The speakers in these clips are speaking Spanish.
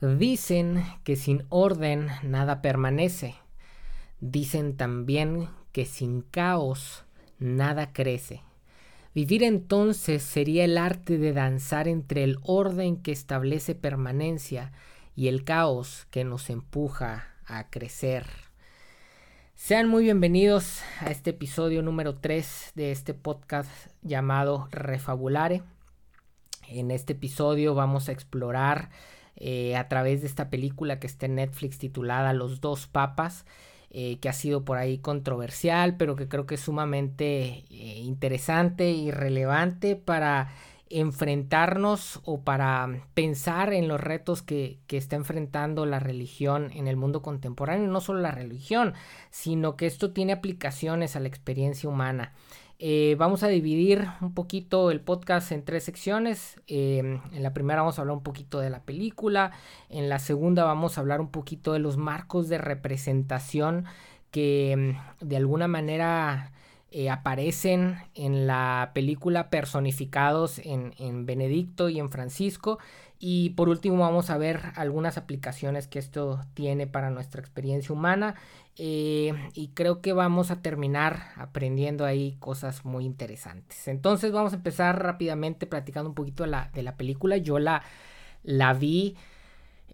Dicen que sin orden nada permanece. Dicen también que sin caos nada crece. Vivir entonces sería el arte de danzar entre el orden que establece permanencia y el caos que nos empuja a crecer. Sean muy bienvenidos a este episodio número 3 de este podcast llamado Refabulare. En este episodio vamos a explorar eh, a través de esta película que está en Netflix titulada Los dos papas, eh, que ha sido por ahí controversial, pero que creo que es sumamente eh, interesante y relevante para enfrentarnos o para pensar en los retos que, que, está enfrentando la religión en el mundo contemporáneo, no solo la religión, sino que esto tiene aplicaciones a la experiencia humana. Eh, vamos a dividir un poquito el podcast en tres secciones. Em, en la primera vamos a hablar un poquito de la película. En la segunda vamos a hablar un poquito de los marcos de representación que em, de alguna manera eh, aparecen en la película personificados en, en Benedicto y en Francisco. Y por último vamos a ver algunas aplicaciones que esto tiene para nuestra experiencia humana eh, y creo que vamos a terminar aprendiendo ahí cosas muy interesantes. Entonces vamos a empezar rápidamente platicando un poquito de la, de la película. Yo la, la vi,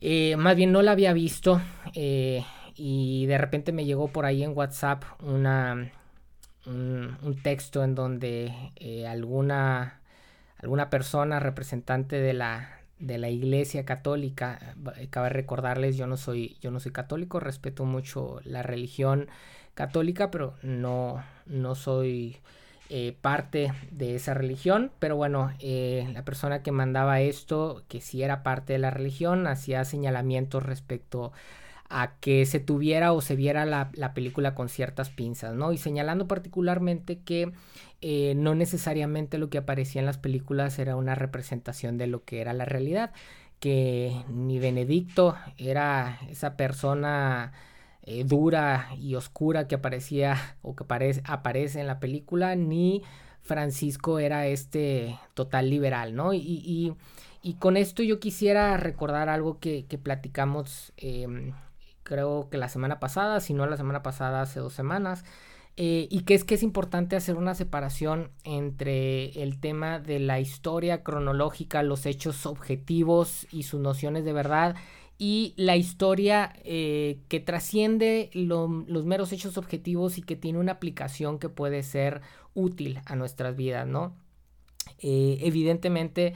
eh, más bien no la había visto eh, y de repente me llegó por ahí en WhatsApp una, un, un texto en donde alguna, alguna persona representante de la, de la iglesia católica eh, cabe recordarles yo no soy yo no soy católico respeto mucho la religión católica pero no no soy eh, parte de esa religión. Pero bueno eh, la persona que mandaba esto que sí era parte de la religión hacía señalamientos respecto a que se tuviera o se viera la, la película con ciertas pinzas no y señalando particularmente que eh, no necesariamente lo que aparecía en las películas era una representación de lo que era la realidad, que ni Benedicto era esa persona eh, dura y oscura que aparecía o que aparece en la película, ni Francisco era este total liberal, ¿no? Y, con esto yo quisiera recordar algo que, platicamos, em, creo que la semana pasada, si no la semana pasada, hace dos semanas, eh, y que es que es importante hacer una separación entre el tema de la historia cronológica, los hechos objetivos y sus nociones de verdad y la historia eh, que trasciende los meros hechos objetivos y que tiene una aplicación que puede ser útil a nuestras vidas, ¿no? Eh, evidentemente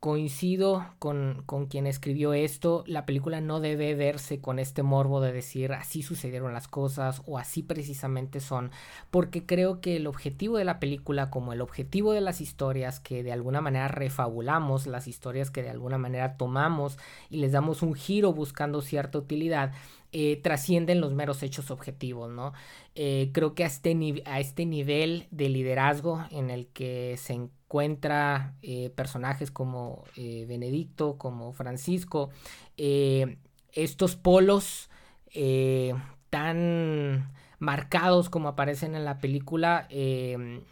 coincido con, con, quien escribió esto, la película no debe verse con este morbo de decir así sucedieron las cosas o así precisamente son, porque creo que el objetivo de la película, como el objetivo de las historias que de alguna manera refabulamos, las historias que de alguna manera tomamos y les damos un giro buscando cierta utilidad, eh, trascienden los meros hechos objetivos, ¿no? Eh, creo que a este, a este nivel de liderazgo en el que se encuentra eh, personajes como Benedicto, como Francisco, estos polos tan marcados como aparecen en la película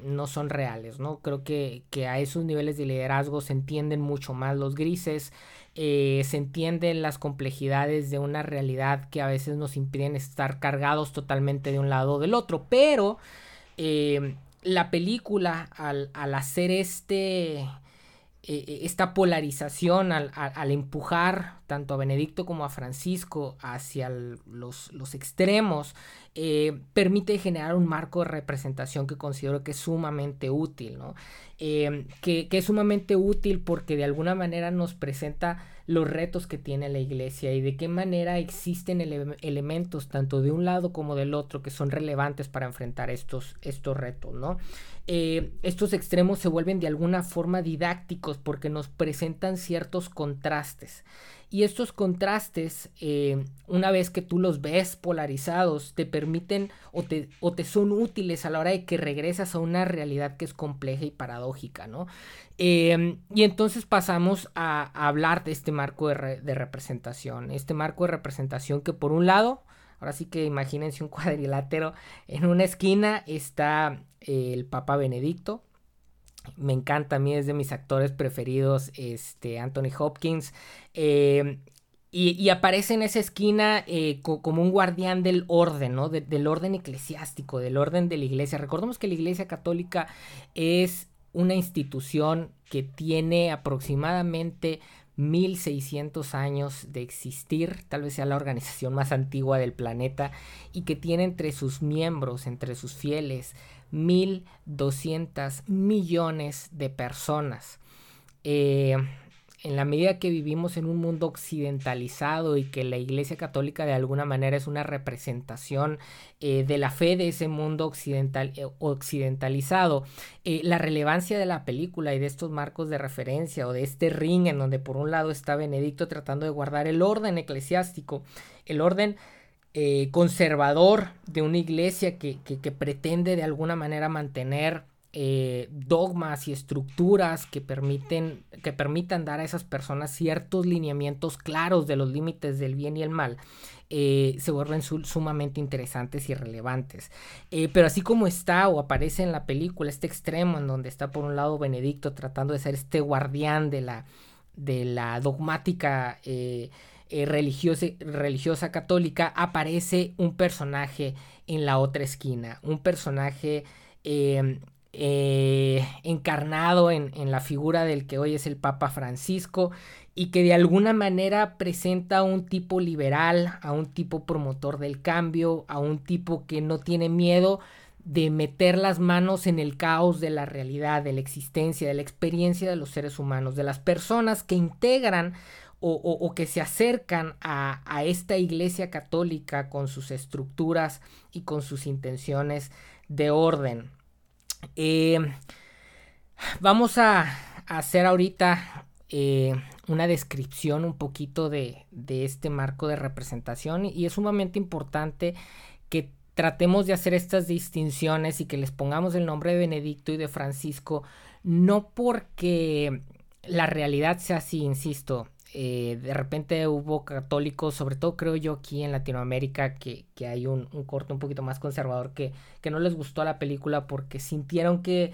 no son reales, ¿no? Creo que, que, a esos niveles de liderazgo se entienden mucho más los grises, eh, se entienden las complejidades de una realidad que a veces nos impiden estar cargados totalmente de un lado o del otro. Pero eh, la película, al, hacer este, eh, esta polarización, al, empujar tanto a Benedicto como a Francisco hacia los, los extremos, permite generar un marco de representación que considero que es sumamente útil, ¿no? Em, que, es sumamente útil porque de alguna manera nos presenta los retos que tiene la iglesia y de qué manera existen elementos tanto de un lado como del otro que son relevantes para enfrentar estos, estos retos, ¿no? Eh, estos extremos se vuelven de alguna forma didácticos porque nos presentan ciertos contrastes. Y estos contrastes, eh, una vez que tú los ves polarizados, te permiten o te, o te, son útiles a la hora de que regresas a una realidad que es compleja y paradójica, ¿no? Em, y entonces pasamos a, hablar de este marco de, de, representación. Este marco de representación que por un lado, ahora sí que imagínense un cuadrilátero, en una esquina está el Papa Benedicto, me encanta, a mí es de mis actores preferidos, este, Anthony Hopkins. Eh, y, aparece en esa esquina eh, como un guardián del orden, ¿no? del orden eclesiástico, del orden de la iglesia. Recordemos que la iglesia católica es una institución que tiene aproximadamente 1600 años de existir, tal vez sea la organización más antigua del planeta, y que tiene entre sus miembros, entre sus fieles, 1200 millones de personas. Eh, en la medida que vivimos en un mundo occidentalizado y que la Iglesia Católica de alguna manera es una representación eh, de la fe de ese mundo occidental, eh, occidentalizado, eh, la relevancia de la película y de estos marcos de referencia o de este ring en donde por un lado está Benedicto tratando de guardar el orden eclesiástico, el orden conservador de una iglesia que, que pretende de alguna manera mantener eh, dogmas y estructuras que permiten que permitan dar a esas personas ciertos lineamientos claros de los límites del bien y el mal eh, se vuelven sumamente interesantes y relevantes. Eh, pero así como está o aparece en la película este extremo en donde está por un lado Benedicto tratando de ser este guardián de la de la dogmática religiosa, religiosa católica aparece un personaje en la otra esquina un personaje eh, encarnado en, la figura del que hoy es el Papa Francisco y que de alguna manera presenta a un tipo liberal, a un tipo promotor del cambio, a un tipo que no tiene miedo de meter las manos en el caos de la realidad, de la existencia, de la experiencia de los seres humanos, de las personas que integran o, que se acercan a, a, esta iglesia católica con sus estructuras y con sus intenciones de orden. Eh, vamos a, hacer ahorita eh, una descripción un poquito de, este marco de representación y es sumamente importante que tratemos de hacer estas distinciones y que les pongamos el nombre de Benedicto y de Francisco, no porque la realidad sea así, insisto, eh, de repente hubo católicos, sobre todo creo yo aquí en Latinoamérica, que, hay un, corte un poquito más conservador que, que no les gustó la película porque sintieron que,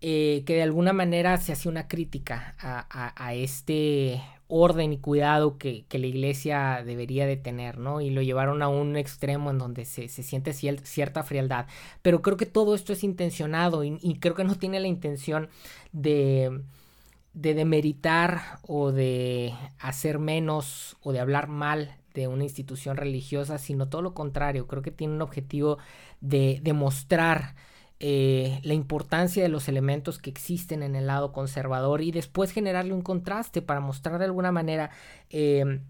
eh, que de alguna manera se hacía una crítica a, este orden y cuidado que, la iglesia debería de tener, ¿no? Y lo llevaron a un extremo en donde se, siente cierta frialdad. Pero creo que todo esto es intencionado y creo que no tiene la intención de de demeritar o de hacer menos o de hablar mal de una institución religiosa, sino todo lo contrario. Creo que tiene un objetivo de demostrar eh, la importancia de los elementos que existen en el lado conservador y después generarle un contraste para mostrar de alguna manera em,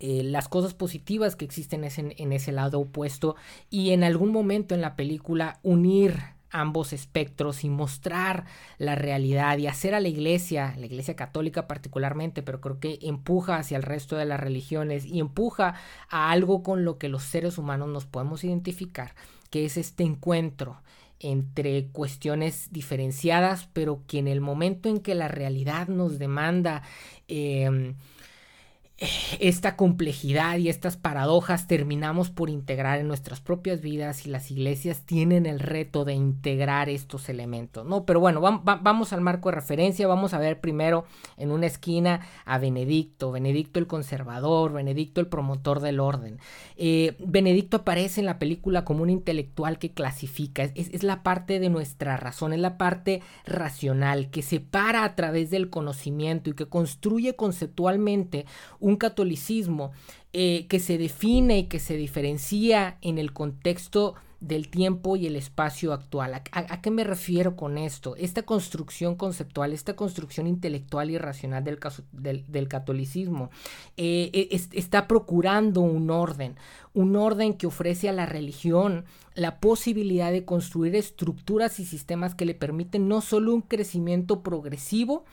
eh, las cosas positivas que existen en ese lado opuesto y en algún momento en la película unir ambos espectros y mostrar la realidad y hacer a la iglesia, la iglesia católica particularmente, pero creo que empuja hacia el resto de las religiones y empuja a algo con lo que los seres humanos nos podemos identificar, que es este encuentro entre cuestiones diferenciadas, pero que en el momento en que la realidad nos demanda eh, esta complejidad y estas paradojas terminamos por integrar en nuestras propias vidas y las iglesias tienen el reto de integrar estos elementos, ¿no? Pero bueno, vamos al marco de referencia, vamos a ver primero en una esquina a Benedicto, Benedicto el conservador, Benedicto el promotor del orden. Eh, Benedicto aparece en la película como un intelectual que clasifica, es, es la parte de nuestra razón, es la parte racional que separa a través del conocimiento y que construye conceptualmente un catolicismo eh, que se define y que se diferencia en el contexto del tiempo y el espacio actual. ¿A, qué me refiero con esto? Esta construcción conceptual, esta construcción intelectual y racional del, catolicismo eh, e, está procurando un orden, un orden que ofrece a la religión la posibilidad de construir estructuras y sistemas que le permiten no solo un crecimiento progresivo,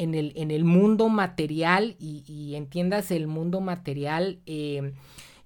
en el, en el mundo material y, entiendas el mundo material, eh,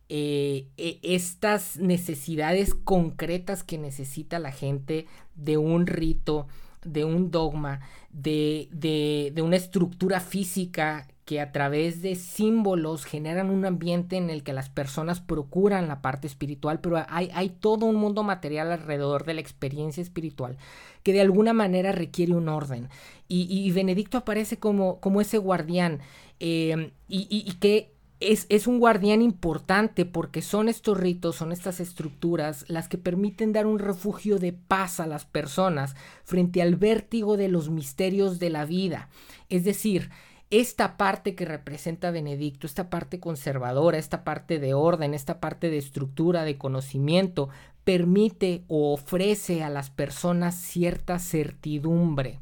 eh, e, estas necesidades concretas que necesita la gente de un rito, de un dogma, de, de, de una estructura física que a través de símbolos generan un ambiente en el que las personas procuran la parte espiritual, pero hay, hay todo un mundo material alrededor de la experiencia espiritual que de alguna manera requiere un orden. Y, Benedicto aparece como, como ese guardián eh, y, que es, un guardián importante porque son estos ritos, son estas estructuras las que permiten dar un refugio de paz a las personas frente al vértigo de los misterios de la vida. Es decir, esta parte que representa Benedicto, esta parte conservadora, esta parte de orden, esta parte de estructura, de conocimiento, permite o ofrece a las personas cierta certidumbre.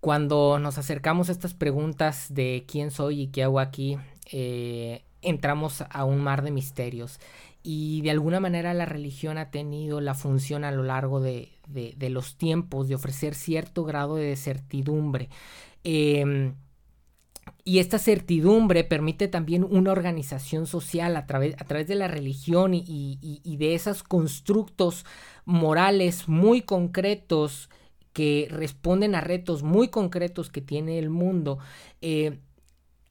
Cuando nos acercamos a estas preguntas de quién soy y qué hago aquí, eh, entramos a un mar de misterios. Y de alguna manera la religión ha tenido la función a lo largo de, los tiempos de ofrecer cierto grado de certidumbre. Em, y esta certidumbre permite también una organización social a través, a través de la religión y, de esos constructos morales muy concretos que responden a retos muy concretos que tiene el mundo. Eh,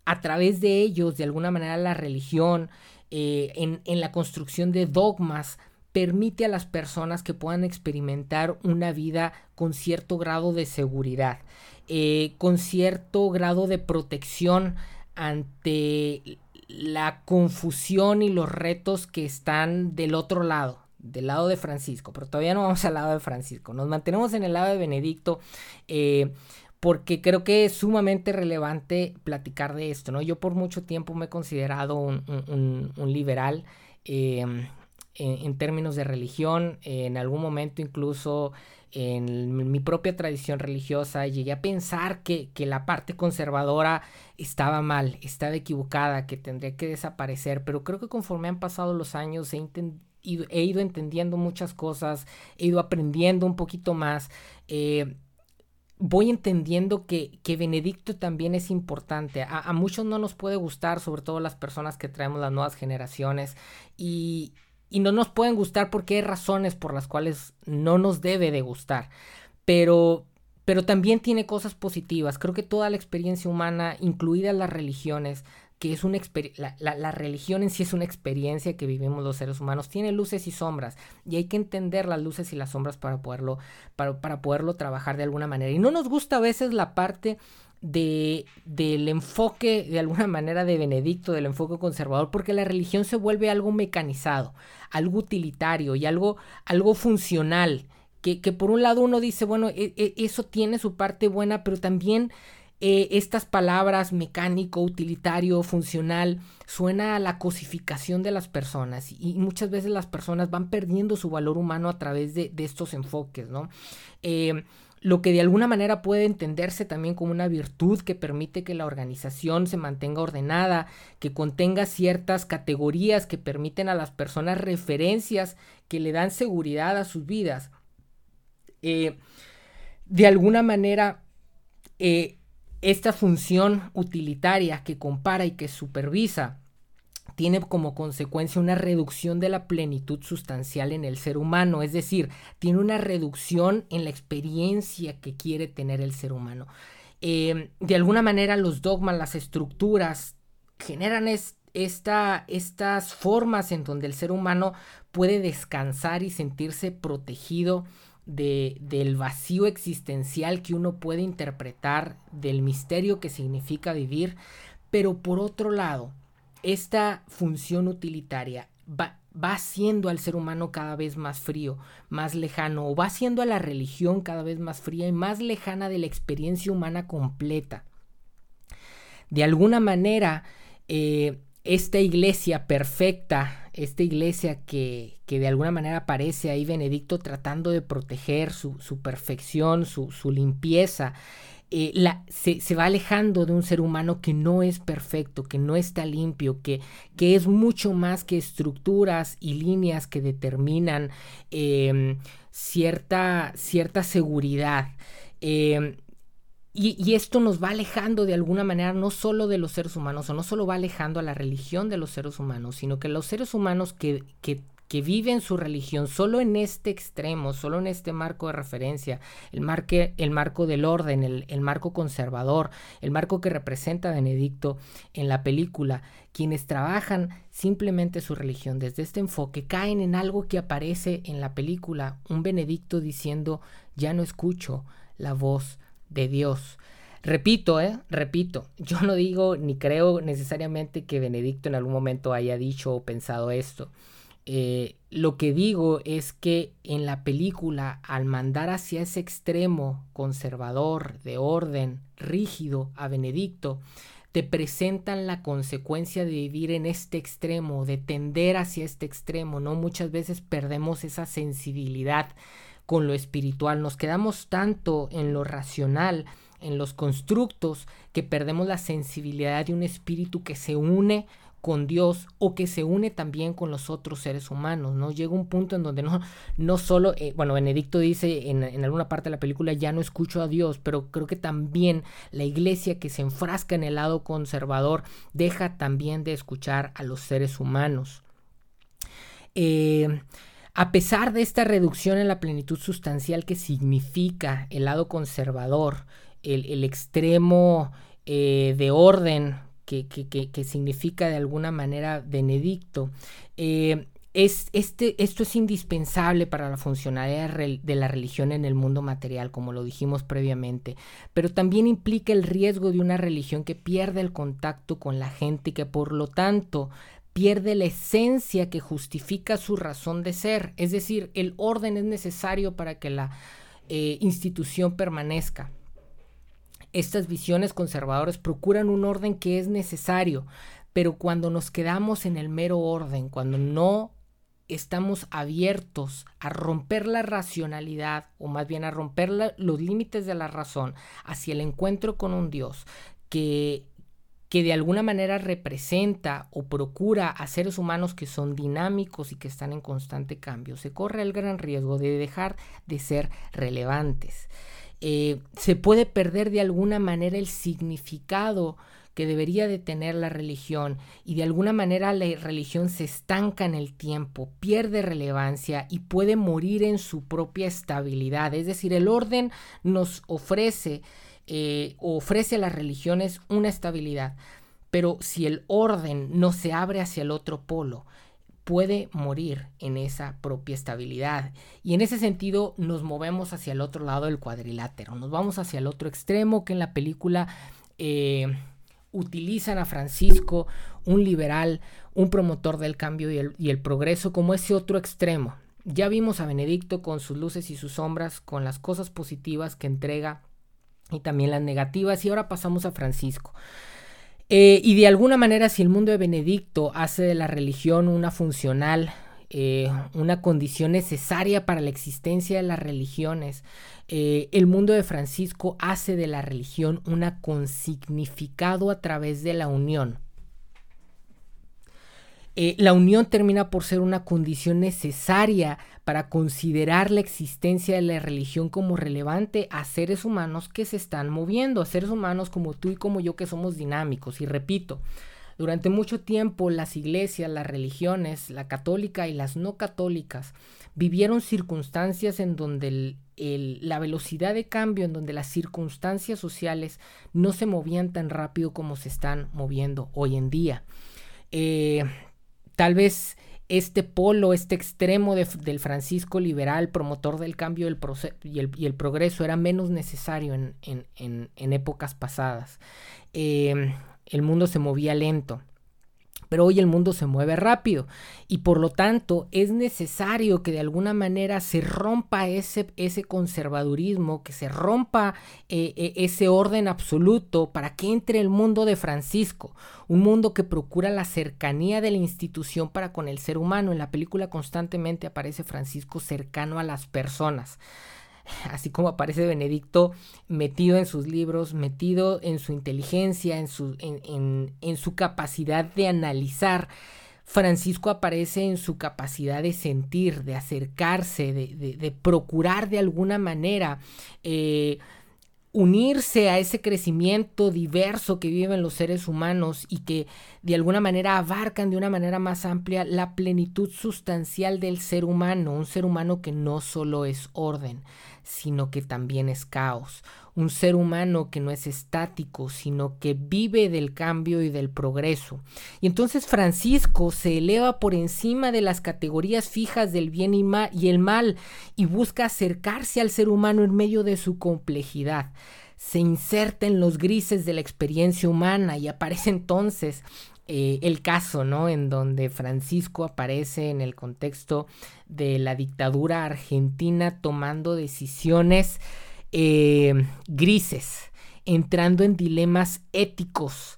a través de ellos, de alguna manera, la religión, eh, en, la construcción de dogmas, permite a las personas que puedan experimentar una vida con cierto grado de seguridad, eh, con cierto grado de protección ante la confusión y los retos que están del otro lado, del lado de Francisco, pero todavía no vamos al lado de Francisco, nos mantenemos en el lado de Benedicto. Eh, porque creo que es sumamente relevante platicar de esto, ¿no? Yo por mucho tiempo me he considerado un, liberal em, en, términos de religión, en algún momento incluso en mi propia tradición religiosa llegué a pensar que, la parte conservadora estaba mal, estaba equivocada, que tendría que desaparecer, pero creo que conforme han pasado los años he, he ido entendiendo muchas cosas, he ido aprendiendo un poquito más. Eh, voy entendiendo que, que, Benedicto también es importante. A, muchos no nos puede gustar, sobre todo las personas que traemos las nuevas generaciones. Y, no nos pueden gustar porque hay razones por las cuales no nos debe de gustar. Pero, pero también tiene cosas positivas. Creo que toda la experiencia humana, incluidas las religiones, que es una la, la, religión en sí es una experiencia que vivimos los seres humanos, tiene luces y sombras y hay que entender las luces y las sombras para poderlo, para, para poderlo trabajar de alguna manera. Y no nos gusta a veces la parte de, del enfoque de alguna manera de Benedicto, del enfoque conservador, porque la religión se vuelve algo mecanizado, algo utilitario y algo, algo funcional. Que, que por un lado uno dice, bueno, e, e, eso tiene su parte buena, pero también eh, estas palabras mecánico, utilitario, funcional, suena a la cosificación de las personas y muchas veces las personas van perdiendo su valor humano a través de, estos enfoques, ¿no? Eh, lo que de alguna manera puede entenderse también como una virtud que permite que la organización se mantenga ordenada, que contenga ciertas categorías que permiten a las personas referencias que le dan seguridad a sus vidas. Eh, de alguna manera, esta función utilitaria que compara y que supervisa tiene como consecuencia una reducción de la plenitud sustancial en el ser humano, es decir, tiene una reducción en la experiencia que quiere tener el ser humano. Eh, de alguna manera los dogmas, las estructuras generan esta, estas formas en donde el ser humano puede descansar y sentirse protegido de, del vacío existencial que uno puede interpretar, del misterio que significa vivir, pero por otro lado, esta función utilitaria va, va haciendo al ser humano cada vez más frío, más lejano, o va haciendo a la religión cada vez más fría y más lejana de la experiencia humana completa. De alguna manera, eh, esta iglesia perfecta, esta iglesia que, que, de alguna manera aparece ahí Benedicto tratando de proteger su, su perfección, su, su limpieza, eh, la, se, se, va alejando de un ser humano que no es perfecto, que no está limpio, que, que es mucho más que estructuras y líneas que determinan eh, cierta, cierta seguridad. Eh, y, esto nos va alejando de alguna manera no solo de los seres humanos, o no solo va alejando a la religión de los seres humanos, sino que los seres humanos que, que, que viven su religión solo en este extremo, solo en este marco de referencia, el, marque, el marco del orden, el, el marco conservador, el marco que representa a Benedicto en la película, quienes trabajan simplemente su religión desde este enfoque, caen en algo que aparece en la película, un Benedicto diciendo, ya no escucho la voz de Dios. Repito, ¿eh? Repito, yo no digo ni creo necesariamente que Benedicto en algún momento haya dicho o pensado esto. Eh, lo que digo es que en la película, al mandar hacia ese extremo conservador, de orden, rígido a Benedicto, te presentan la consecuencia de vivir en este extremo, de tender hacia este extremo, ¿no? Muchas veces perdemos esa sensibilidad con lo espiritual, nos quedamos tanto en lo racional, en los constructos, que perdemos la sensibilidad de un espíritu que se une con Dios o que se une también con los otros seres humanos, ¿no? Llega un punto en donde no, no solo, eh, bueno, Benedicto dice en, en, alguna parte de la película, ya no escucho a Dios, pero creo que también la iglesia que se enfrasca en el lado conservador deja también de escuchar a los seres humanos. Eh, a pesar de esta reducción en la plenitud sustancial que significa el lado conservador, el, extremo eh, de orden que, significa de alguna manera Benedicto, eh, es, este, esto es indispensable para la funcionalidad de la religión en el mundo material, como lo dijimos previamente, pero también implica el riesgo de una religión que pierde el contacto con la gente y que por lo tanto pierde la esencia que justifica su razón de ser, es decir, el orden es necesario para que la eh, institución permanezca. Estas visiones conservadoras procuran un orden que es necesario, pero cuando nos quedamos en el mero orden, cuando no estamos abiertos a romper la racionalidad, o más bien a romper los límites de la razón, hacia el encuentro con un Dios que, que de alguna manera representa o procura a seres humanos que son dinámicos y que están en constante cambio, se corre el gran riesgo de dejar de ser relevantes. Eh, se puede perder de alguna manera el significado que debería de tener la religión y de alguna manera la religión se estanca en el tiempo, pierde relevancia y puede morir en su propia estabilidad. Es decir, el orden nos ofrece, eh, ofrece a las religiones una estabilidad, pero si el orden no se abre hacia el otro polo, puede morir en esa propia estabilidad. Y en ese sentido nos movemos hacia el otro lado del cuadrilátero, nos vamos hacia el otro extremo que en la película eh, utilizan a Francisco, un liberal, un promotor del cambio y el, y el progreso como ese otro extremo. Ya vimos a Benedicto con sus luces y sus sombras, con las cosas positivas que entrega y también las negativas, y ahora pasamos a Francisco. Eh, y de alguna manera, si el mundo de Benedicto hace de la religión una funcional, eh, una condición necesaria para la existencia de las religiones, eh, el mundo de Francisco hace de la religión una con significado a través de la unión. La unión termina por ser una condición necesaria para considerar la existencia de la religión como relevante a seres humanos que se están moviendo, a seres humanos como tú y como yo que somos dinámicos. Y repito, durante mucho tiempo las iglesias, las religiones, la católica y las no católicas, vivieron circunstancias en donde la velocidad de cambio, en donde las circunstancias sociales no se movían tan rápido como se están moviendo hoy en día. Eh, tal vez este polo, este extremo del Francisco liberal, promotor del cambio y, el, progreso, era menos necesario en, épocas pasadas. Em, el mundo se movía lento. Pero hoy el mundo se mueve rápido y por lo tanto es necesario que de alguna manera se rompa ese, ese conservadurismo, que se rompa eh, eh, ese orden absoluto para que entre el mundo de Francisco, un mundo que procura la cercanía de la institución para con el ser humano. En la película constantemente aparece Francisco cercano a las personas así como aparece Benedicto metido en sus libros, metido en su inteligencia, en su, en, su capacidad de analizar. Francisco aparece en su capacidad de sentir, de acercarse, de, procurar de alguna manera eh, unirse a ese crecimiento diverso que viven los seres humanos y que de alguna manera abarcan de una manera más amplia la plenitud sustancial del ser humano, un ser humano que no solo es orden, sino que también es caos, un ser humano que no es estático, sino que vive del cambio y del progreso. Y entonces Francisco se eleva por encima de las categorías fijas del bien y, y el mal y busca acercarse al ser humano en medio de su complejidad se inserta en los grises de la experiencia humana y aparece entonces eh, el caso, ¿no? En donde Francisco aparece en el contexto de la dictadura argentina tomando decisiones eh, grises, entrando en dilemas éticos,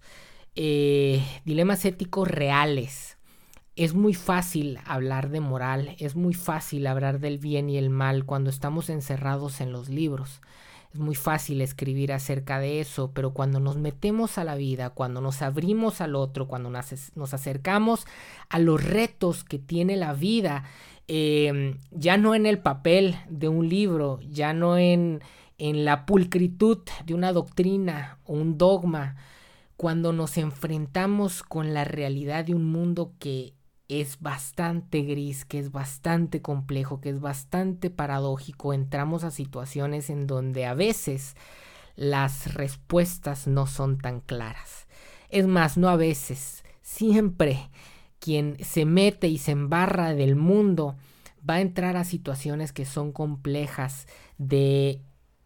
eh, dilemas éticos reales. Es muy fácil hablar de moral, es muy fácil hablar del bien y el mal cuando estamos encerrados en los libros. Es muy fácil escribir acerca de eso, pero cuando nos metemos a la vida, cuando nos abrimos al otro, cuando nos, acercamos a los retos que tiene la vida, em, ya no en el papel de un libro, ya no en, en la pulcritud de una doctrina o un dogma, cuando nos enfrentamos con la realidad de un mundo que es bastante gris, que es bastante complejo, que es bastante paradójico, entramos a situaciones en donde a veces las respuestas no son tan claras. Es más, no a veces, siempre quien se mete y se embarra del mundo va a entrar a situaciones que son complejas de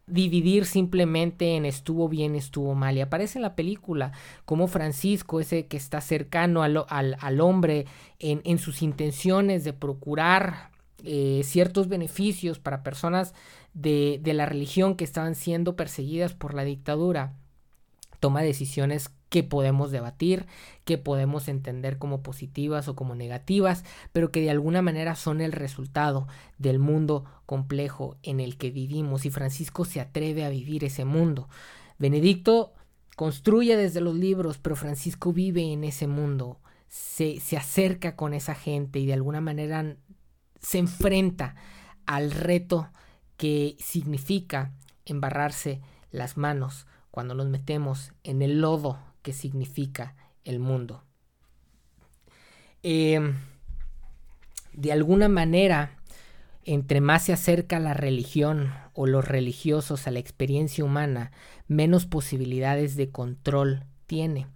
dividir simplemente en estuvo bien, estuvo mal. Y aparece en la película como Francisco, ese que está cercano al, al, hombre en, en, sus intenciones de procurar eh, ciertos beneficios para personas de, de la religión que estaban siendo perseguidas por la dictadura, toma decisiones que podemos debatir, que podemos entender como positivas o como negativas, pero que de alguna manera son el resultado del mundo complejo en el que vivimos y Francisco se atreve a vivir ese mundo. Benedicto construye desde los libros, pero Francisco vive en ese mundo, se, se acerca con esa gente y de alguna manera se enfrenta al reto que significa embarrarse las manos cuando nos metemos en el lodo que significa el mundo. Em, de alguna manera, entre más se acerca la religión o los religiosos a la experiencia humana, menos posibilidades de control tiene.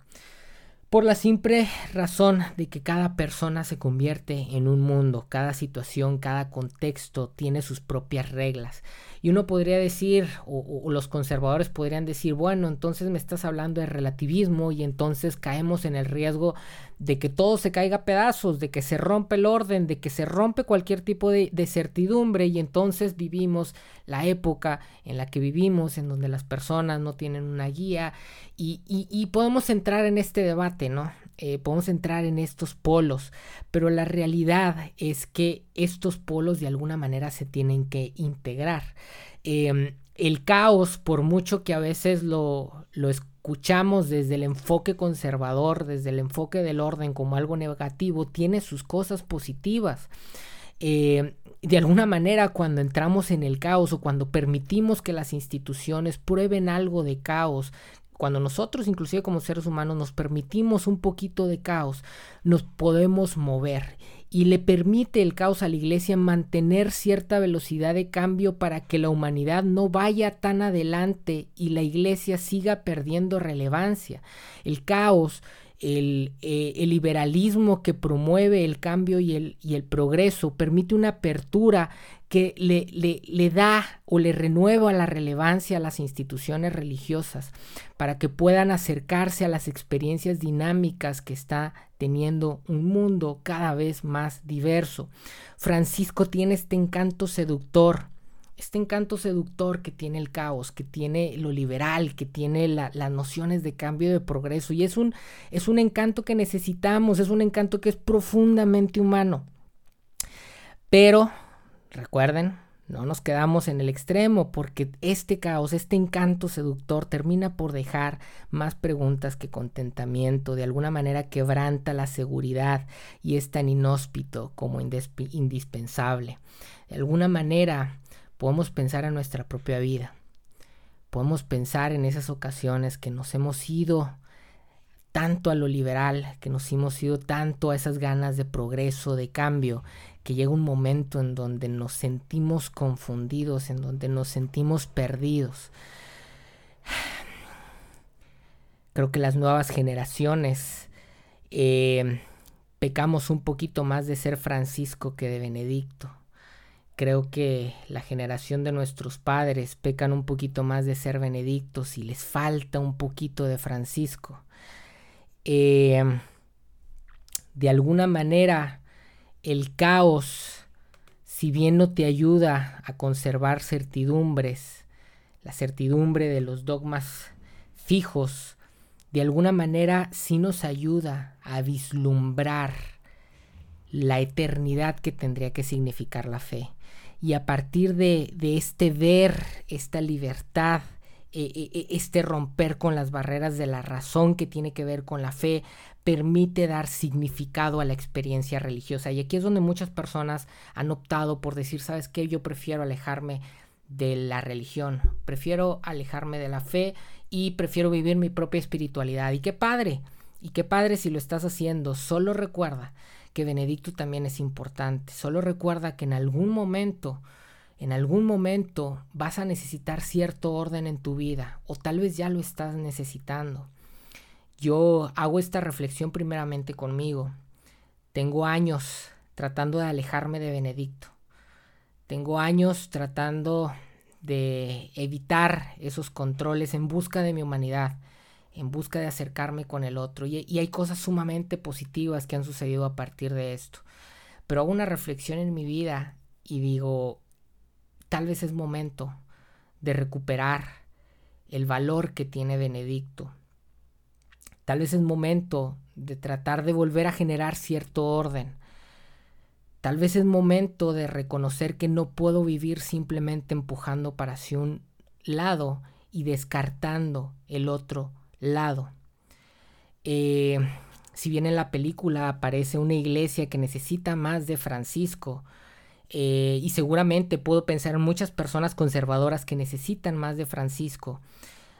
Por la simple razón de que cada persona se convierte en un mundo, cada situación, cada contexto tiene sus propias reglas. Y uno podría decir, o, los conservadores podrían decir, bueno, entonces me estás hablando de relativismo y entonces caemos en el riesgo de que todo se caiga a pedazos, de que se rompe el orden, de que se rompe cualquier tipo de, certidumbre y entonces vivimos la época en la que vivimos, en donde las personas no tienen una guía y, y podemos entrar en este debate, ¿no? Eh, podemos entrar en estos polos, pero la realidad es que estos polos de alguna manera se tienen que integrar. Em, el caos, por mucho que a veces lo, lo escuchamos desde el enfoque conservador, desde el enfoque del orden como algo negativo, tiene sus cosas positivas. Eh, de alguna manera cuando entramos en el caos o cuando permitimos que las instituciones prueben algo de caos, cuando nosotros, inclusive como seres humanos, nos permitimos un poquito de caos, nos podemos mover y le permite el caos a la iglesia mantener cierta velocidad de cambio para que la humanidad no vaya tan adelante y la iglesia siga perdiendo relevancia. El caos el, eh, liberalismo que promueve el cambio y el progreso permite una apertura que le, le, le, da o le renueva la relevancia a las instituciones religiosas para que puedan acercarse a las experiencias dinámicas que está teniendo un mundo cada vez más diverso. Francisco tiene este encanto seductor este encanto seductor que tiene el caos, que tiene lo liberal, que tiene las nociones de cambio y de progreso. Y es un, es un encanto que necesitamos, es un encanto que es profundamente humano. Pero, recuerden, no nos quedamos en el extremo porque este caos, este encanto seductor termina por dejar más preguntas que contentamiento, de alguna manera quebranta la seguridad y es tan inhóspito como indispensable. De alguna manera podemos pensar en nuestra propia vida. Podemos pensar en esas ocasiones que nos hemos ido tanto a lo liberal, que nos hemos ido tanto a esas ganas de progreso, de cambio, que llega un momento en donde nos sentimos confundidos, en donde nos sentimos perdidos. Creo que las nuevas generaciones eh, pecamos un poquito más de ser Francisco que de Benedicto Creo que la generación de nuestros padres pecan un poquito más de ser benedictos y les falta un poquito de Francisco. Eh, de alguna manera, el caos, si bien no te ayuda a conservar certidumbres, la certidumbre de los dogmas fijos, de alguna manera sí nos ayuda a vislumbrar la eternidad que tendría que significar la fe. Y a partir de, este ver, esta libertad, eh, eh, eh, este romper con las barreras de la razón que tiene que ver con la fe, permite dar significado a la experiencia religiosa. Y aquí es donde muchas personas han optado por decir, ¿sabes qué? Yo prefiero alejarme de la religión, prefiero alejarme de la fe y prefiero vivir mi propia espiritualidad. Y qué padre, y qué padre si lo estás haciendo. Solo recuerda que Benedicto también es importante. Solo recuerda que en algún momento, en algún momento vas a necesitar cierto orden en tu vida o tal vez ya lo estás necesitando. Yo hago esta reflexión primeramente conmigo. Tengo años tratando de alejarme de Benedicto. Tengo años tratando de evitar esos controles en busca de mi humanidad en busca de acercarme con el otro. Y, hay cosas sumamente positivas que han sucedido a partir de esto. Pero hago una reflexión en mi vida y digo, tal vez es momento de recuperar el valor que tiene Benedicto. Tal vez es momento de tratar de volver a generar cierto orden. Tal vez es momento de reconocer que no puedo vivir simplemente empujando para hacia un lado y descartando el otro lado. Eh, si bien en la película aparece una iglesia que necesita más de Francisco, eh, y seguramente puedo pensar en muchas personas conservadoras que necesitan más de Francisco,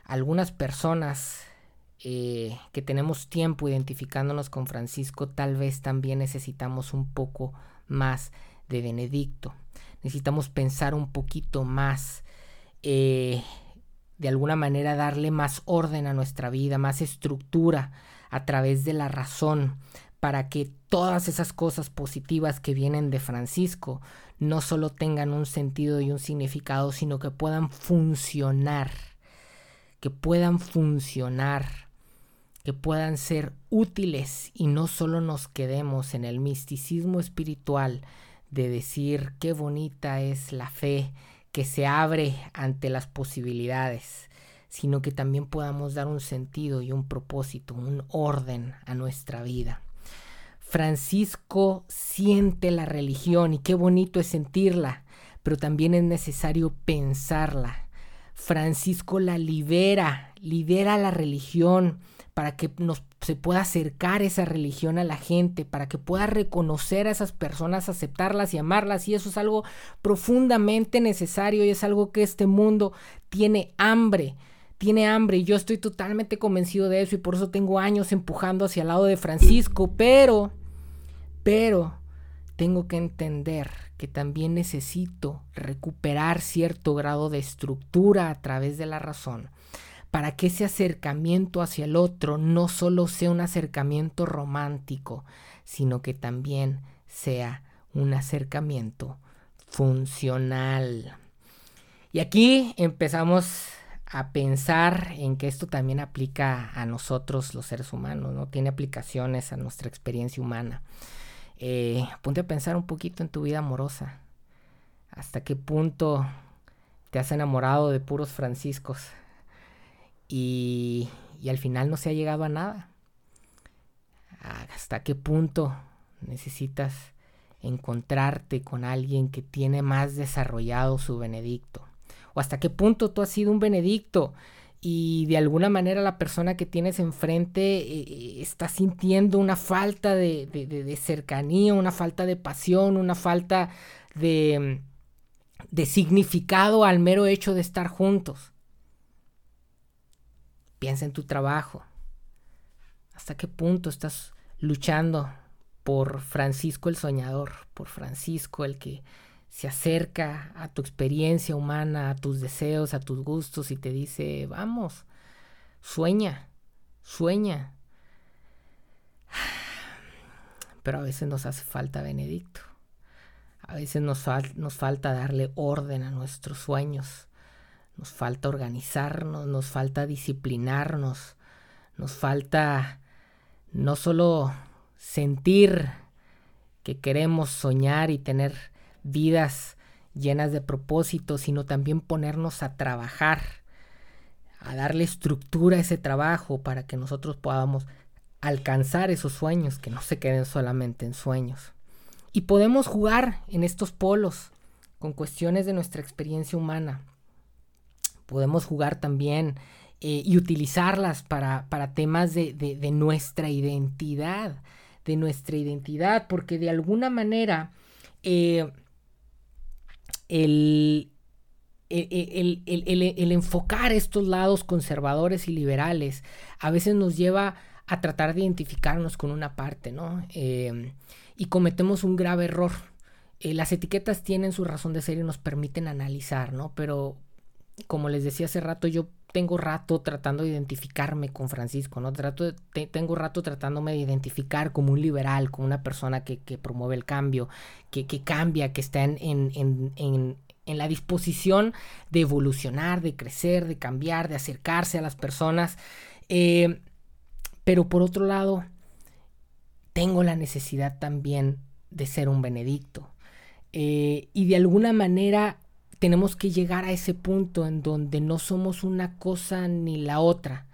algunas personas eh, que tenemos tiempo identificándonos con Francisco, tal vez también necesitamos un poco más de Benedicto. Necesitamos pensar un poquito más de alguna manera darle más orden a nuestra vida, más estructura a través de la razón, para que todas esas cosas positivas que vienen de Francisco no solo tengan un sentido y un significado, sino que puedan funcionar, que puedan funcionar, que puedan ser útiles y no solo nos quedemos en el misticismo espiritual de decir qué bonita es la fe, que se abre ante las posibilidades, sino que también podamos dar un sentido y un propósito, un orden a nuestra vida. Francisco siente la religión y qué bonito es sentirla, pero también es necesario pensarla. Francisco la libera, libera la religión para que nos se pueda acercar esa religión a la gente, para que pueda reconocer a esas personas, aceptarlas y amarlas. Y eso es algo profundamente necesario y es algo que este mundo tiene hambre. Tiene hambre y yo estoy totalmente convencido de eso y por eso tengo años empujando hacia el lado de Francisco, pero, pero, tengo que entender que también necesito recuperar cierto grado de estructura a través de la razón para que ese acercamiento hacia el otro no solo sea un acercamiento romántico, sino que también sea un acercamiento funcional. Y aquí empezamos a pensar en que esto también aplica a nosotros los seres humanos, ¿no? Tiene aplicaciones a nuestra experiencia humana. Eh, ponte a pensar un poquito en tu vida amorosa. ¿Hasta qué punto te has enamorado de puros franciscos? Y, al final no se ha llegado a nada. ¿Hasta qué punto necesitas encontrarte con alguien que tiene más desarrollado su benedicto? ¿O hasta qué punto tú has sido un benedicto y de alguna manera la persona que tienes enfrente eh, eh, está sintiendo una falta de, cercanía, una falta de pasión, una falta de, de significado al mero hecho de estar juntos? Piensa en tu trabajo. ¿Hasta qué punto estás luchando por Francisco el soñador, por Francisco el que se acerca a tu experiencia humana, a tus deseos, a tus gustos y te dice, vamos, sueña, sueña. Pero a veces nos hace falta Benedicto. A veces nos, nos falta darle orden a nuestros sueños, nos falta organizarnos, nos falta disciplinarnos, nos falta no solo sentir que queremos soñar y tener vidas llenas de propósito, sino también ponernos a trabajar, a darle estructura a ese trabajo para que nosotros podamos alcanzar esos sueños, que no se queden solamente en sueños. Y podemos jugar en estos polos con cuestiones de nuestra experiencia humana. Podemos jugar también eh, y utilizarlas para, temas de, nuestra identidad, de nuestra identidad, porque de alguna manera eh, el, el, enfocar estos lados conservadores y liberales a veces nos lleva a tratar de identificarnos con una parte, ¿no? Eh, y cometemos un grave error. Eh, las etiquetas tienen su razón de ser y nos permiten analizar, ¿no? Pero como les decía hace rato, yo tengo rato tratando de identificarme con Francisco, ¿no? Tengo rato tratándome de identificar como un liberal, como una persona que, promueve el cambio, que, cambia, que está en, en, la disposición de evolucionar, de crecer, de cambiar, de acercarse a las personas. Eh, pero por otro lado, tengo la necesidad también de ser un benedicto. Eh, y de alguna manera tenemos que llegar a ese punto en donde no somos una cosa ni la otra.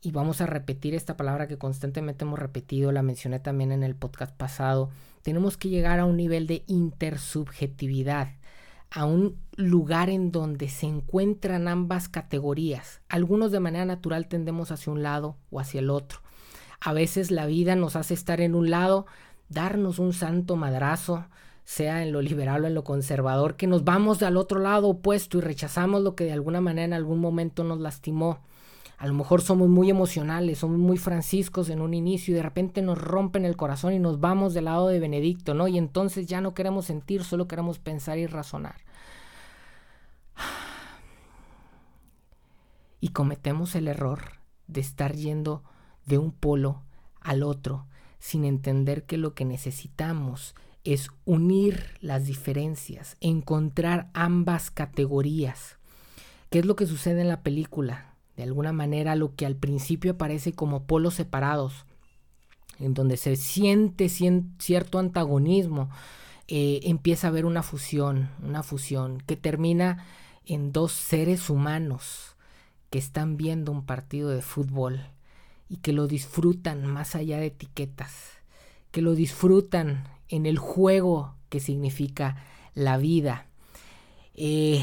Y vamos a repetir esta palabra que constantemente hemos repetido, la mencioné también en el podcast pasado. Tenemos que llegar a un nivel de intersubjetividad, a un lugar en donde se encuentran ambas categorías. Algunos de manera natural tendemos hacia un lado o hacia el otro. A veces la vida nos hace estar en un lado, darnos un santo madrazo, sea en lo liberal o en lo conservador, que nos vamos al otro lado opuesto y rechazamos lo que de alguna manera en algún momento nos lastimó. A lo mejor somos muy emocionales, somos muy franciscos en un inicio y de repente nos rompen el corazón y nos vamos del lado de Benedicto, ¿no? Y entonces ya no queremos sentir, solo queremos pensar y razonar. Y cometemos el error de estar yendo de un polo al otro sin entender que lo que necesitamos es unir las diferencias, encontrar ambas categorías. ¿Qué es lo que sucede en la película? De alguna manera lo que al principio aparece como polos separados, en donde se siente cierto antagonismo, eh, empieza a haber una fusión, una fusión que termina en dos seres humanos que están viendo un partido de fútbol y que lo disfrutan más allá de etiquetas, que lo disfrutan en el juego que significa la vida. Eh,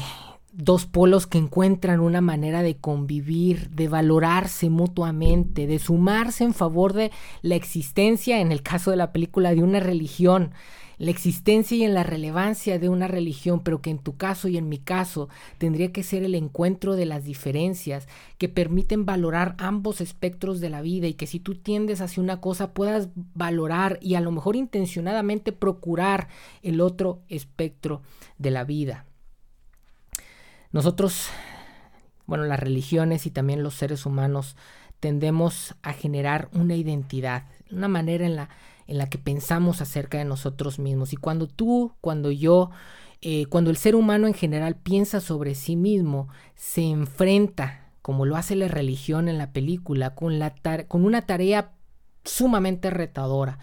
dos polos que encuentran una manera de convivir, de valorarse mutuamente, de sumarse en favor de la existencia, en el caso de la película, de una religión, la existencia y en la relevancia de una religión, pero que en tu caso y en mi caso tendría que ser el encuentro de las diferencias que permiten valorar ambos espectros de la vida y que si tú tiendes hacia una cosa puedas valorar y a lo mejor intencionadamente procurar el otro espectro de la vida. Nosotros, bueno, las religiones y también los seres humanos tendemos a generar una identidad, una manera en la en la que pensamos acerca de nosotros mismos. Y cuando tú, cuando yo, eh, cuando el ser humano en general piensa sobre sí mismo, se enfrenta, como lo hace la religión en la película, con, la con una tarea sumamente retadora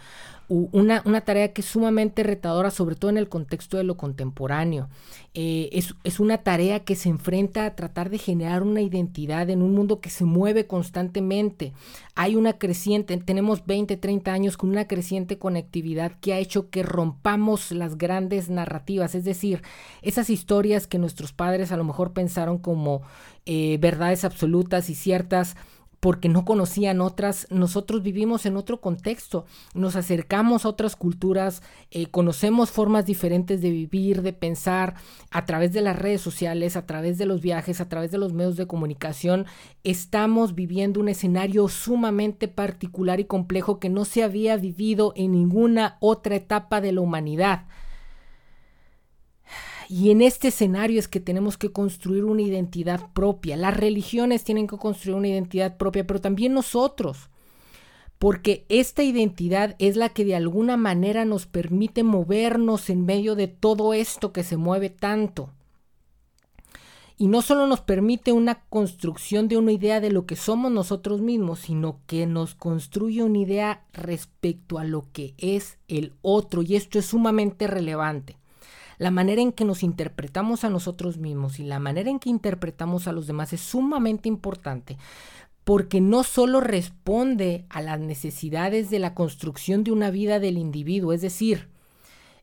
una, tarea que es sumamente retadora, sobre todo en el contexto de lo contemporáneo. Eh, es, una tarea que se enfrenta a tratar de generar una identidad en un mundo que se mueve constantemente. Hay una creciente, tenemos 20, 30 años con una creciente conectividad que ha hecho que rompamos las grandes narrativas, es decir, esas historias que nuestros padres a lo mejor pensaron como eh, verdades absolutas y ciertas porque no conocían otras, nosotros vivimos en otro contexto, nos acercamos a otras culturas, eh, conocemos formas diferentes de vivir, de pensar, a través de las redes sociales, a través de los viajes, a través de los medios de comunicación, estamos viviendo un escenario sumamente particular y complejo que no se había vivido en ninguna otra etapa de la humanidad. Y en este escenario es que tenemos que construir una identidad propia. Las religiones tienen que construir una identidad propia, pero también nosotros. porque esta identidad es la que de alguna manera nos permite movernos en medio de todo esto que se mueve tanto. Y no solo nos permite una construcción de una idea de lo que somos nosotros mismos, sino que nos construye una idea respecto a lo que es el otro. Y esto es sumamente relevante. La manera en que nos interpretamos a nosotros mismos y la manera en que interpretamos a los demás es sumamente importante porque no solo responde a las necesidades de la construcción de una vida del individuo, es decir,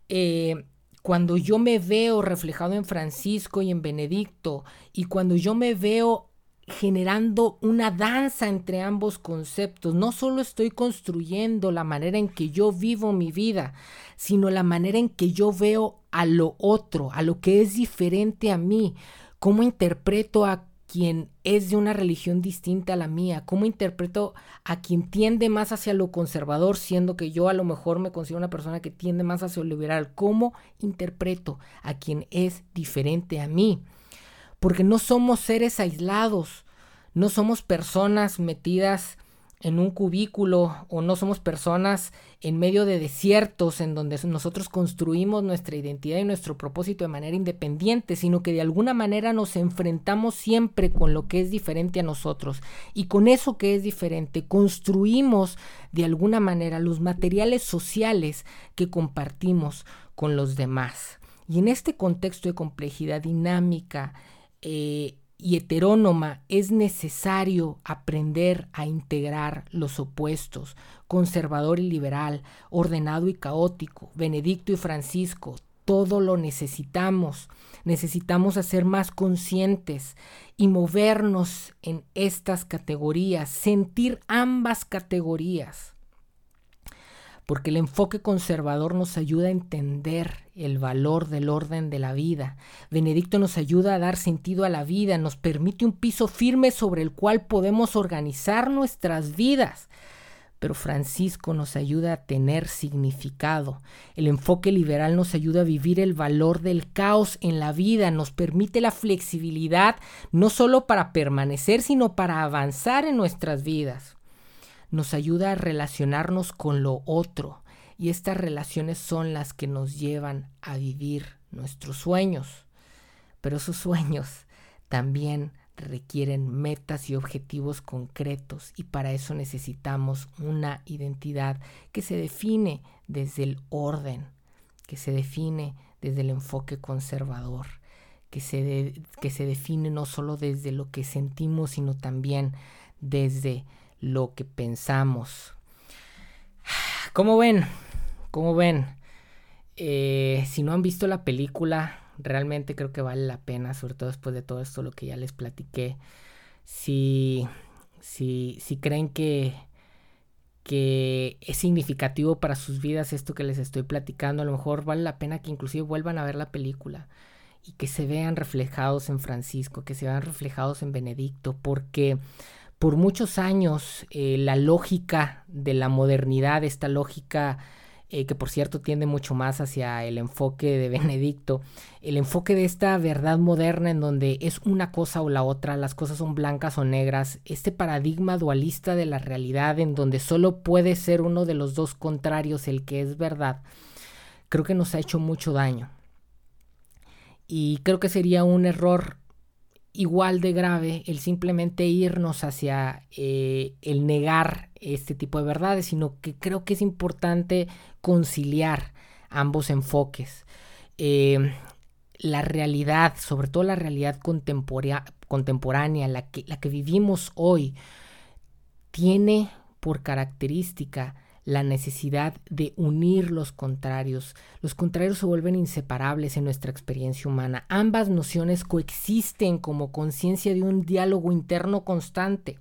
eh, cuando yo me veo reflejado en Francisco y en Benedicto, y cuando yo me veo generando una danza entre ambos conceptos, no solo estoy construyendo la manera en que yo vivo mi vida, sino la manera en que yo veo a lo otro, a lo que es diferente a mí, cómo interpreto a quien es de una religión distinta a la mía? ¿Cómo interpreto a quien tiende más hacia lo conservador, siendo que yo a lo mejor me considero una persona que tiende más hacia lo liberal? ¿Cómo interpreto a quien es diferente a mí? Porque no somos seres aislados, no somos personas metidas en un cubículo o no somos personas en medio de desiertos en donde nosotros construimos nuestra identidad y nuestro propósito de manera independiente, sino que de alguna manera nos enfrentamos siempre con lo que es diferente a nosotros y con eso que es diferente construimos de alguna manera los materiales sociales que compartimos con los demás. Y en este contexto de complejidad dinámica, eh, y heterónoma es necesario aprender a integrar los opuestos, conservador y liberal, ordenado y caótico, Benedicto y Francisco, todo lo necesitamos. Necesitamos hacer más conscientes y movernos en estas categorías, sentir ambas categorías porque el enfoque conservador nos ayuda a entender el valor del orden de la vida. Benedicto nos ayuda a dar sentido a la vida, nos permite un piso firme sobre el cual podemos organizar nuestras vidas. Pero Francisco nos ayuda a tener significado. El enfoque liberal nos ayuda a vivir el valor del caos en la vida, nos permite la flexibilidad no solo para permanecer, sino para avanzar en nuestras vidas nos ayuda a relacionarnos con lo otro y estas relaciones son las que nos llevan a vivir nuestros sueños. Pero esos sueños también requieren metas y objetivos concretos y para eso necesitamos una identidad que se define desde el orden, que se define desde el enfoque conservador, que se, que se define no solo desde lo que sentimos, sino también desde lo que pensamos. ¿Cómo ven? ¿Cómo ven? Eh, si no han visto la película, realmente creo que vale la pena, sobre todo después de todo esto, lo que ya les platiqué. Si, si, si creen que, que es significativo para sus vidas esto que les estoy platicando, a lo mejor vale la pena que inclusive vuelvan a ver la película y que se vean reflejados en Francisco, que se vean reflejados en Benedicto, porque por muchos años eh, la lógica de la modernidad, esta lógica eh, que por cierto tiende mucho más hacia el enfoque de Benedicto, el enfoque de esta verdad moderna en donde es una cosa o la otra, las cosas son blancas o negras, este paradigma dualista de la realidad en donde solo puede ser uno de los dos contrarios el que es verdad, creo que nos ha hecho mucho daño. Y creo que sería un error igual de grave el simplemente irnos hacia eh, el negar este tipo de verdades, sino que creo que es importante conciliar ambos enfoques. Eh, la realidad, sobre todo la realidad contemporánea, la que, la que vivimos hoy, tiene por característica la necesidad de unir los contrarios. Los contrarios se vuelven inseparables en nuestra experiencia humana. Ambas nociones coexisten como conciencia de un diálogo interno constante.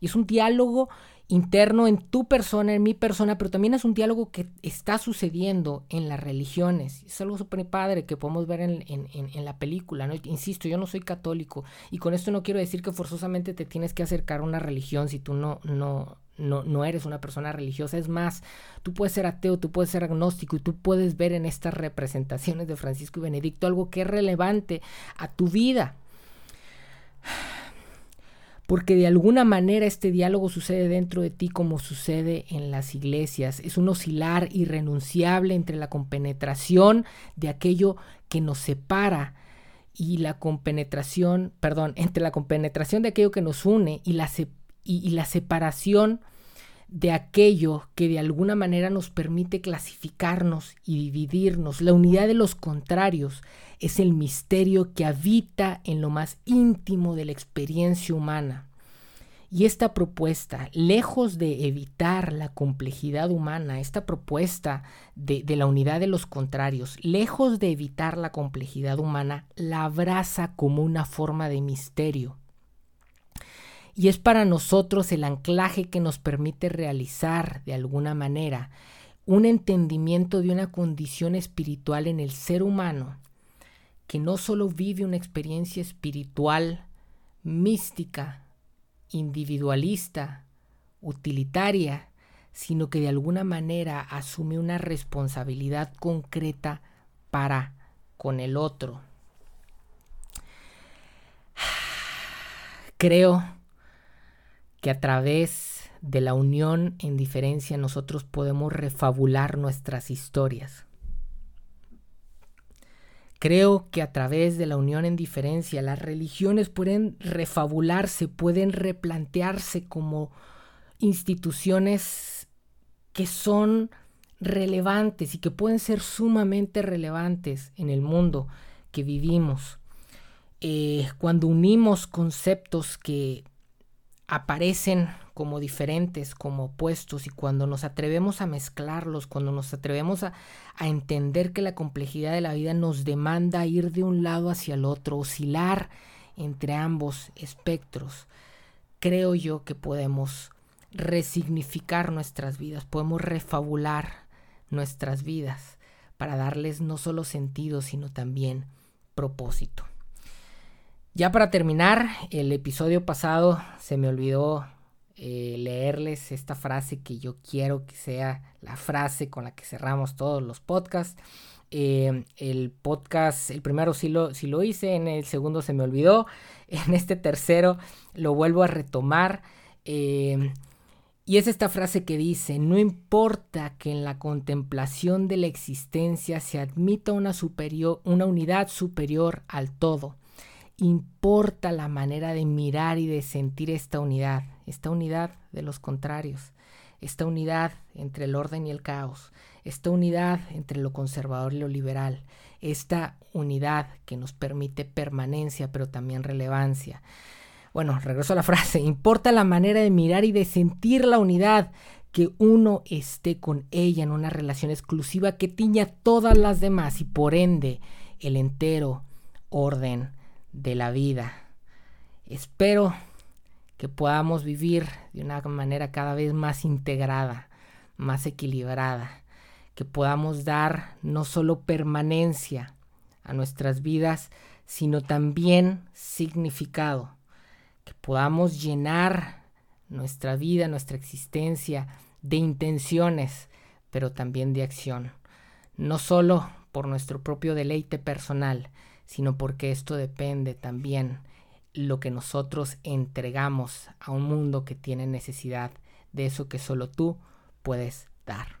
Y es un diálogo interno en tu persona, en mi persona, pero también es un diálogo que está sucediendo en las religiones. Es algo súper padre que podemos ver en, en, la película, ¿no? Insisto, yo no soy católico y con esto no quiero decir que forzosamente te tienes que acercar a una religión si tú no, no, no, no eres una persona religiosa. Es más, tú puedes ser ateo, tú puedes ser agnóstico y tú puedes ver en estas representaciones de Francisco y Benedicto algo que es relevante a tu vida. porque de alguna manera este diálogo sucede dentro de ti como sucede en las iglesias. Es un oscilar irrenunciable entre la compenetración de aquello que nos separa y la compenetración, perdón, entre la compenetración de aquello que nos une y la, y la separación de aquello que de alguna manera nos permite clasificarnos y dividirnos. La unidad de los contrarios es el misterio que habita en lo más íntimo de la experiencia humana. Y esta propuesta, lejos de evitar la complejidad humana, esta propuesta de, de, la unidad de los contrarios, lejos de evitar la complejidad humana, la abraza como una forma de misterio y es para nosotros el anclaje que nos permite realizar de alguna manera un entendimiento de una condición espiritual en el ser humano que no solo vive una experiencia espiritual mística, individualista, utilitaria, sino que de alguna manera asume una responsabilidad concreta para con el otro. Creo que a través de la unión en diferencia nosotros podemos refabular nuestras historias. Creo que a través de la unión en diferencia las religiones pueden refabularse, pueden replantearse como instituciones que son relevantes y que pueden ser sumamente relevantes en el mundo que vivimos. Eh, cuando unimos conceptos que aparecen como diferentes, como opuestos, y cuando nos atrevemos a mezclarlos, cuando nos atrevemos a, entender que la complejidad de la vida nos demanda ir de un lado hacia el otro, oscilar entre ambos espectros, creo yo que podemos resignificar nuestras vidas, podemos refabular nuestras vidas para darles no solo sentido, sino también propósito. Ya para terminar, el episodio pasado se me olvidó eh, leerles esta frase que yo quiero que sea la frase con la que cerramos todos los podcasts. Eh, el podcast, el primero sí lo, lo hice, en el segundo se me olvidó, en este tercero lo vuelvo a retomar. Eh, y es esta frase que dice, no importa que en la contemplación de la existencia se admita una, superior, una unidad superior al todo importa la manera de mirar y de sentir esta unidad, esta unidad de los contrarios, esta unidad entre el orden y el caos, esta unidad entre lo conservador y lo liberal, esta unidad que nos permite permanencia pero también relevancia. Bueno, regreso a la frase, importa la manera de mirar y de sentir la unidad, que uno esté con ella en una relación exclusiva que tiña todas las demás y por ende el entero orden de la vida. Espero que podamos vivir de una manera cada vez más integrada, más equilibrada, que podamos dar no solo permanencia a nuestras vidas, sino también significado, que podamos llenar nuestra vida, nuestra existencia de intenciones, pero también de acción, no solo por nuestro propio deleite personal, sino porque esto depende también lo que nosotros entregamos a un mundo que tiene necesidad de eso que solo tú puedes dar.